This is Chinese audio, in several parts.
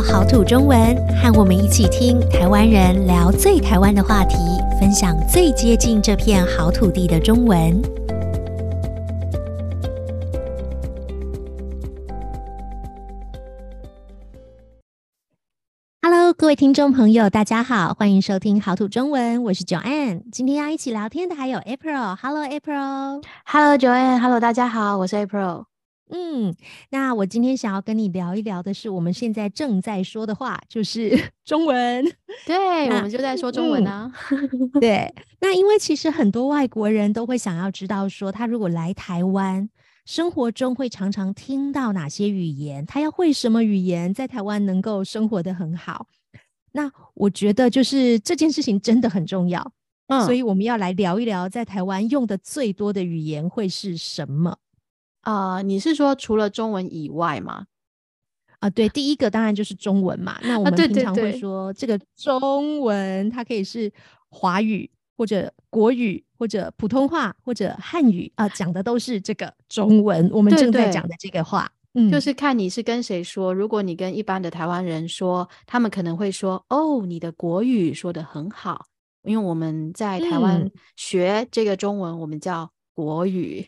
到好土中文，和我们一起听台湾人聊最台湾的话题，分享最接近这片好土地的中文。Hello，各位听众朋友，大家好，欢迎收听好土中文，我是 Joanne。今天要一起聊天的还有 April。Hello，April。Hello，Joanne。Hello，大家好，我是 April。嗯，那我今天想要跟你聊一聊的是，我们现在正在说的话，就是 中文。对，我们就在说中文呢、啊嗯。对，那因为其实很多外国人都会想要知道，说他如果来台湾，生活中会常常听到哪些语言，他要会什么语言，在台湾能够生活的很好。那我觉得就是这件事情真的很重要。嗯，所以我们要来聊一聊，在台湾用的最多的语言会是什么？啊、呃，你是说除了中文以外吗？啊，对，第一个当然就是中文嘛。那我们平常会说这个中文，它可以是华语或者国语或者普通话或者汉语啊，讲的都是这个中文。我们正在讲的这个话，嗯，就是看你是跟谁说。如果你跟一般的台湾人说，他们可能会说：“哦，你的国语说的很好。”因为我们在台湾学这个中文，嗯、我们叫国语。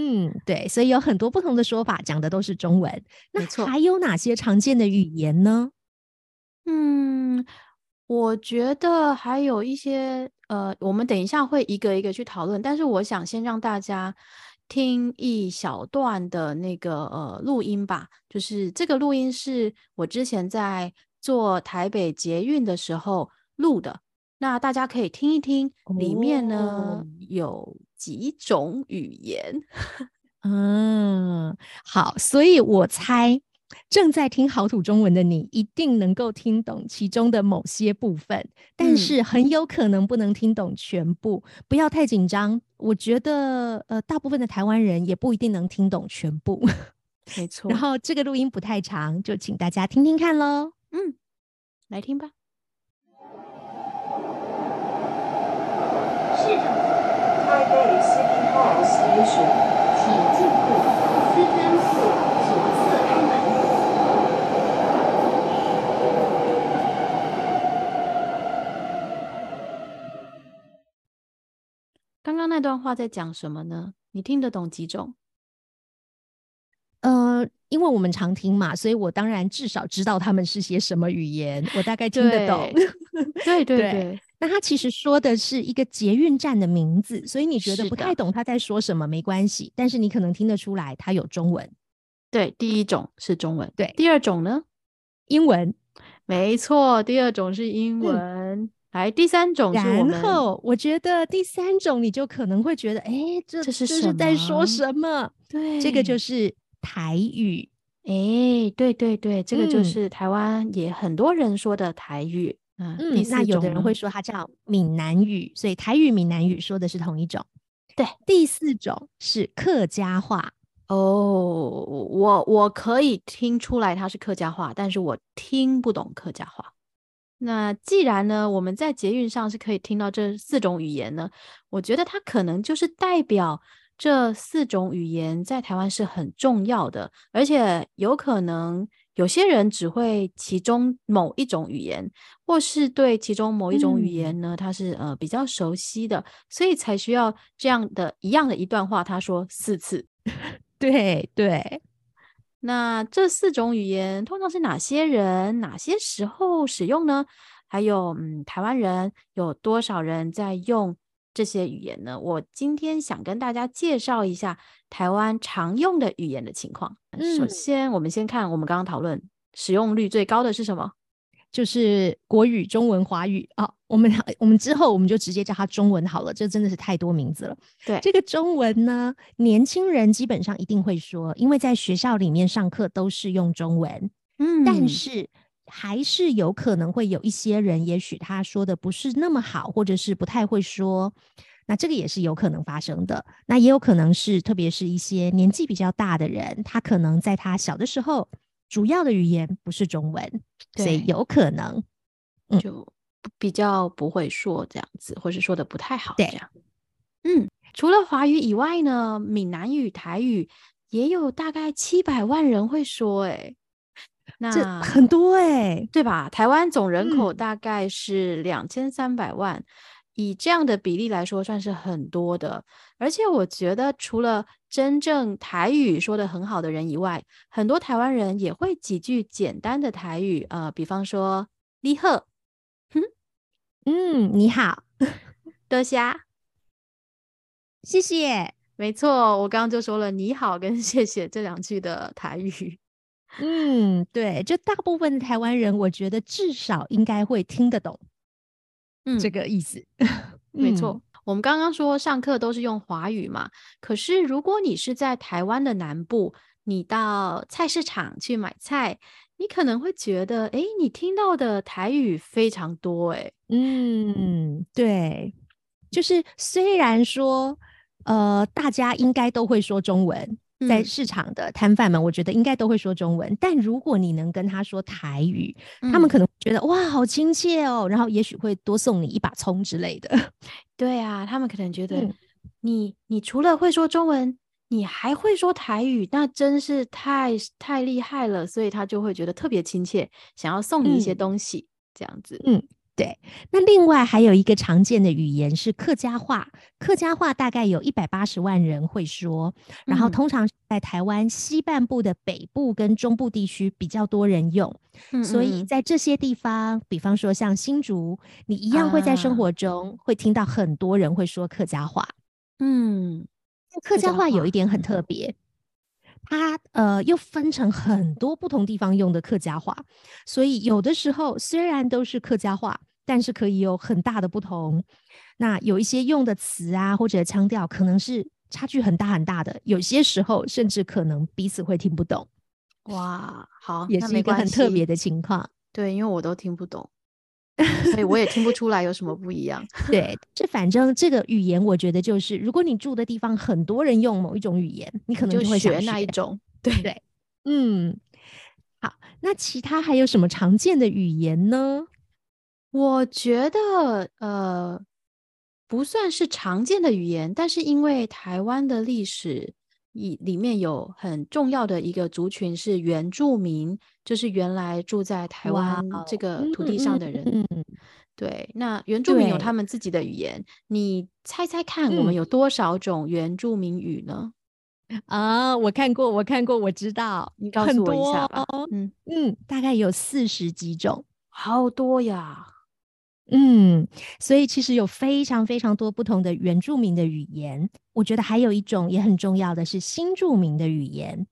嗯，对，所以有很多不同的说法，讲的都是中文。那还有哪些常见的语言呢？嗯，我觉得还有一些，呃，我们等一下会一个一个去讨论。但是我想先让大家听一小段的那个呃录音吧，就是这个录音是我之前在做台北捷运的时候录的。那大家可以听一听，里面呢、哦、有几种语言。嗯，好，所以我猜正在听好土中文的你一定能够听懂其中的某些部分，但是很有可能不能听懂全部。嗯、不要太紧张，我觉得呃，大部分的台湾人也不一定能听懂全部。没错。然后这个录音不太长，就请大家听听看喽。嗯，来听吧。市场台北 City Hall Station，请进入斯登库左侧开门。刚刚那段话在讲什么呢？你听得懂几种？呃，因为我们常听嘛，所以我当然至少知道他们是些什么语言，我大概听得懂。对对对。对那他其实说的是一个捷运站的名字，所以你觉得不太懂他在说什么没关系，但是你可能听得出来他有中文。对，第一种是中文。对，第二种呢？英文。没错，第二种是英文。嗯、来，第三种是我们。然后我觉得第三种你就可能会觉得，哎，这这是这是在说什么？对，这个就是台语。哎，对对对，这个就是台湾也很多人说的台语。嗯，那有的人会说它叫闽南语，所以台语、闽南语说的是同一种。对，第四种是客家话。哦，我我可以听出来它是客家话，但是我听不懂客家话。那既然呢，我们在捷运上是可以听到这四种语言呢，我觉得它可能就是代表这四种语言在台湾是很重要的，而且有可能。有些人只会其中某一种语言，或是对其中某一种语言呢，他是呃比较熟悉的，所以才需要这样的一样的一段话，他说四次。对对，那这四种语言通常是哪些人、哪些时候使用呢？还有，嗯，台湾人有多少人在用？这些语言呢，我今天想跟大家介绍一下台湾常用的语言的情况。嗯，首先，我们先看我们刚刚讨论使用率最高的是什么？就是国语、中文、华语啊。我们我们之后我们就直接叫它中文好了，这真的是太多名字了。对，这个中文呢，年轻人基本上一定会说，因为在学校里面上课都是用中文。嗯，但是。还是有可能会有一些人，也许他说的不是那么好，或者是不太会说，那这个也是有可能发生的。那也有可能是，特别是一些年纪比较大的人，他可能在他小的时候，主要的语言不是中文，所以有可能嗯就比较不会说这样子，或是说的不太好。这样，嗯，除了华语以外呢，闽南语、台语也有大概七百万人会说，欸，那很多哎、欸，对吧？台湾总人口大概是两千三百万。嗯以这样的比例来说，算是很多的。而且我觉得，除了真正台语说的很好的人以外，很多台湾人也会几句简单的台语。呃，比方说“你好”，哼，嗯，你好，多谢，谢谢。没错，我刚刚就说了“你好”跟“谢谢”这两句的台语。嗯，对，就大部分的台湾人，我觉得至少应该会听得懂。嗯，这个意思，没错。嗯、我们刚刚说上课都是用华语嘛，可是如果你是在台湾的南部，你到菜市场去买菜，你可能会觉得，哎，你听到的台语非常多，哎，嗯，对，就是虽然说，呃，大家应该都会说中文。在市场的摊贩们，我觉得应该都会说中文。嗯、但如果你能跟他说台语，嗯、他们可能觉得哇，好亲切哦，然后也许会多送你一把葱之类的。对啊，他们可能觉得你，嗯、你除了会说中文，你还会说台语，那真是太太厉害了，所以他就会觉得特别亲切，想要送你一些东西，嗯、这样子。嗯。对，那另外还有一个常见的语言是客家话，客家话大概有一百八十万人会说，然后通常在台湾西半部的北部跟中部地区比较多人用，嗯嗯，所以在这些地方，比方说像新竹，你一样会在生活中会听到很多人会说客家话。嗯，客家话有一点很特别。它呃又分成很多不同地方用的客家话，所以有的时候虽然都是客家话，但是可以有很大的不同。那有一些用的词啊或者腔调可能是差距很大很大的，有些时候甚至可能彼此会听不懂。哇，好，也是一个很特别的情况。对，因为我都听不懂。所以我也听不出来有什么不一样。对，这反正这个语言，我觉得就是，如果你住的地方很多人用某一种语言，你可能就会学那一种。对对，嗯，好，那其他还有什么常见的语言呢？我觉得呃，不算是常见的语言，但是因为台湾的历史。以里面有很重要的一个族群是原住民，就是原来住在台湾这个土地上的人。嗯嗯、对，那原住民有他们自己的语言，你猜猜看，我们有多少种原住民语呢？啊，我看过，我看过，我知道，你告诉我一下吧。嗯嗯，大概有四十几种，好多呀。嗯，所以其实有非常非常多不同的原住民的语言。我觉得还有一种也很重要的是新住民的语言。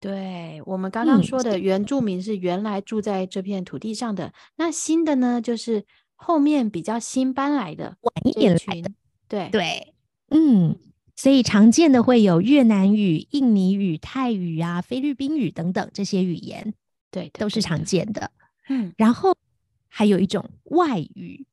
对，我们刚刚说的原住民是原来住在这片土地上的，嗯、那新的呢，就是后面比较新搬来的，晚一点来的。对对，嗯，所以常见的会有越南语、印尼语、泰语啊、菲律宾语等等这些语言，对，都是常见的。嗯，然后。还有一种外语，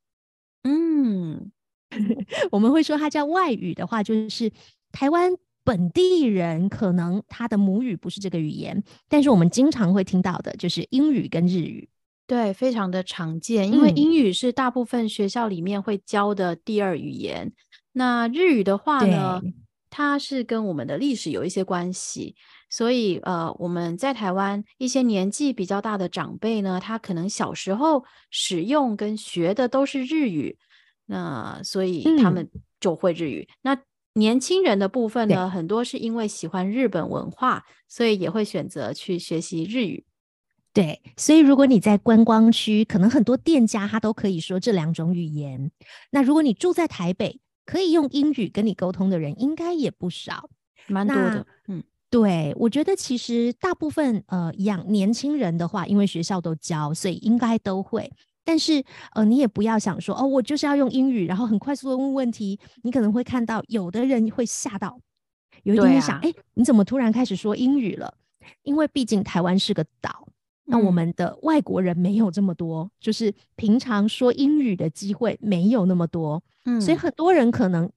嗯，我们会说它叫外语的话，就是台湾本地人可能他的母语不是这个语言，但是我们经常会听到的就是英语跟日语，对，非常的常见，因为英语是大部分学校里面会教的第二语言，嗯、那日语的话呢，它是跟我们的历史有一些关系。所以，呃，我们在台湾一些年纪比较大的长辈呢，他可能小时候使用跟学的都是日语，那所以他们就会日语。嗯、那年轻人的部分呢，很多是因为喜欢日本文化，所以也会选择去学习日语。对，所以如果你在观光区，可能很多店家他都可以说这两种语言。那如果你住在台北，可以用英语跟你沟通的人应该也不少，蛮多的，嗯。对，我觉得其实大部分呃养年轻人的话，因为学校都教，所以应该都会。但是呃，你也不要想说哦，我就是要用英语，然后很快速的问问题。你可能会看到有的人会吓到，有一点点想，哎、啊，你怎么突然开始说英语了？因为毕竟台湾是个岛，那我们的外国人没有这么多，就是平常说英语的机会没有那么多，嗯，所以很多人可能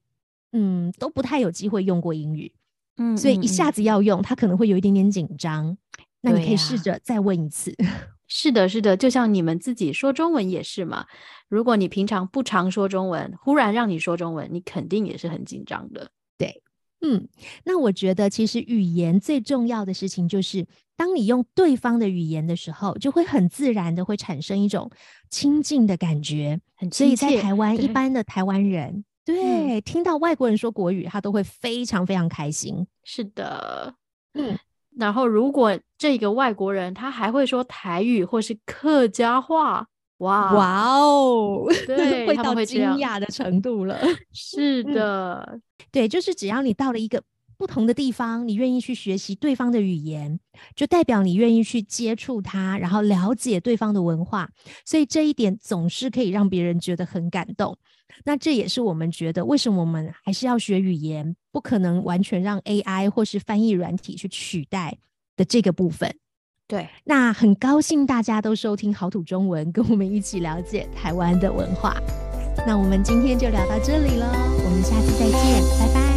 嗯都不太有机会用过英语。嗯，所以一下子要用，他可能会有一点点紧张。那你可以试着再问一次。是的，是的，就像你们自己说中文也是嘛。如果你平常不常说中文，忽然让你说中文，你肯定也是很紧张的。对，嗯，那我觉得其实语言最重要的事情就是，当你用对方的语言的时候，就会很自然的会产生一种亲近的感觉。很亲切。所以在台湾，一般的台湾人，对，对，听到外国人说国语，他都会非常非常开心。是的，嗯。然后，如果这个外国人他还会说台语或是客家话，哇哇哦，对，会到惊讶的程度了。是 的、嗯，对，就是只要你到了一个不同的地方，你愿意去学习对方的语言，就代表你愿意去接触他，然后了解对方的文化。所以这一点总是可以让别人觉得很感动。那这也是我们觉得为什么我们还是要学语言，不可能完全让 AI 或是翻译软体去取代的这个部分。对，那很高兴大家都收听好土中文，跟我们一起了解台湾的文化。那我们今天就聊到这里喽，我们下次再见，拜拜。